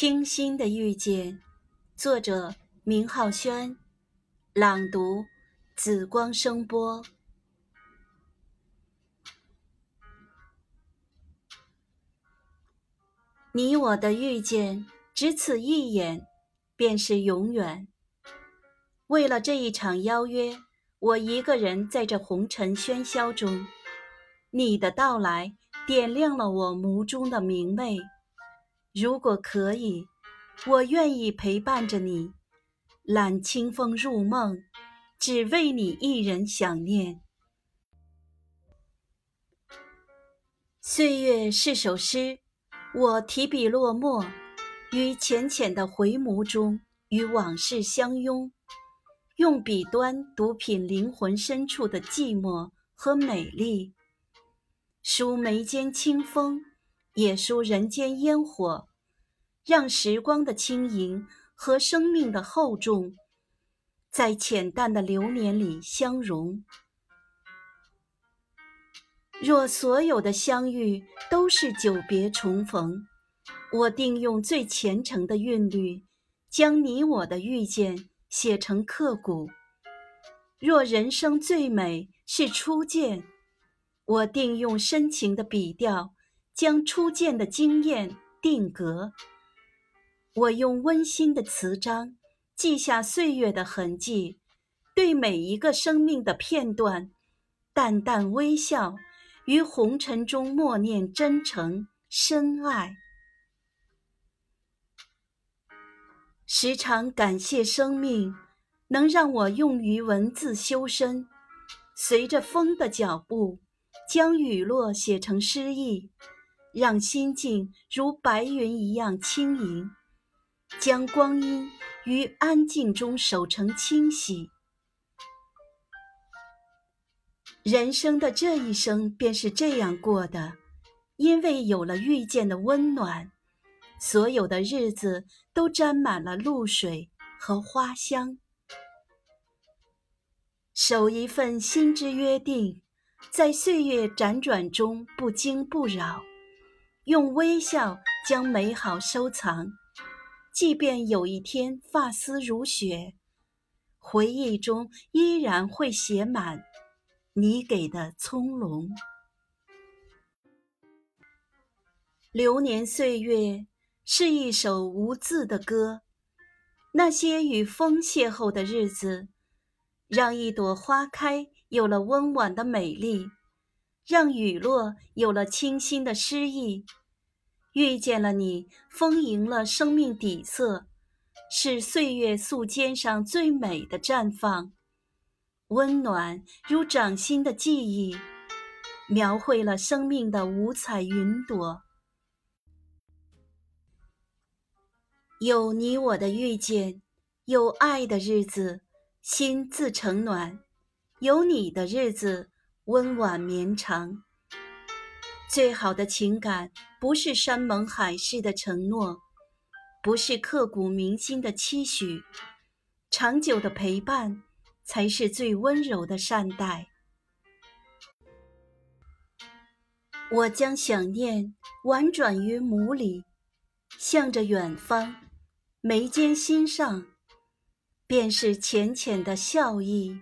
清新的遇见，作者明浩轩，朗读紫光声波。你我的遇见，只此一眼，便是永远。为了这一场邀约，我一个人在这红尘喧嚣中，你的到来点亮了我眸中的明媚。如果可以，我愿意陪伴着你，揽清风入梦，只为你一人想念。岁月是首诗，我提笔落墨，于浅浅的回眸中，与往事相拥，用笔端独品灵魂深处的寂寞和美丽，书眉间清风。也书人间烟火，让时光的轻盈和生命的厚重，在浅淡的流年里相融。若所有的相遇都是久别重逢，我定用最虔诚的韵律，将你我的遇见写成刻骨。若人生最美是初见，我定用深情的笔调。将初见的惊艳定格。我用温馨的词章记下岁月的痕迹，对每一个生命的片段，淡淡微笑，于红尘中默念真诚深爱。时常感谢生命，能让我用于文字修身，随着风的脚步，将雨落写成诗意。让心境如白云一样轻盈，将光阴于安静中守成清晰。人生的这一生便是这样过的，因为有了遇见的温暖，所有的日子都沾满了露水和花香。守一份心之约定，在岁月辗转中不惊不扰。用微笑将美好收藏，即便有一天发丝如雪，回忆中依然会写满你给的葱茏。流年岁月是一首无字的歌，那些与风邂逅的日子，让一朵花开有了温婉的美丽。让雨落有了清新的诗意，遇见了你，丰盈了生命底色，是岁月素笺上最美的绽放，温暖如掌心的记忆，描绘了生命的五彩云朵。有你我的遇见，有爱的日子，心自成暖；有你的日子。温婉绵长，最好的情感不是山盟海誓的承诺，不是刻骨铭心的期许，长久的陪伴才是最温柔的善待。我将想念婉转于眸里，向着远方，眉间心上，便是浅浅的笑意。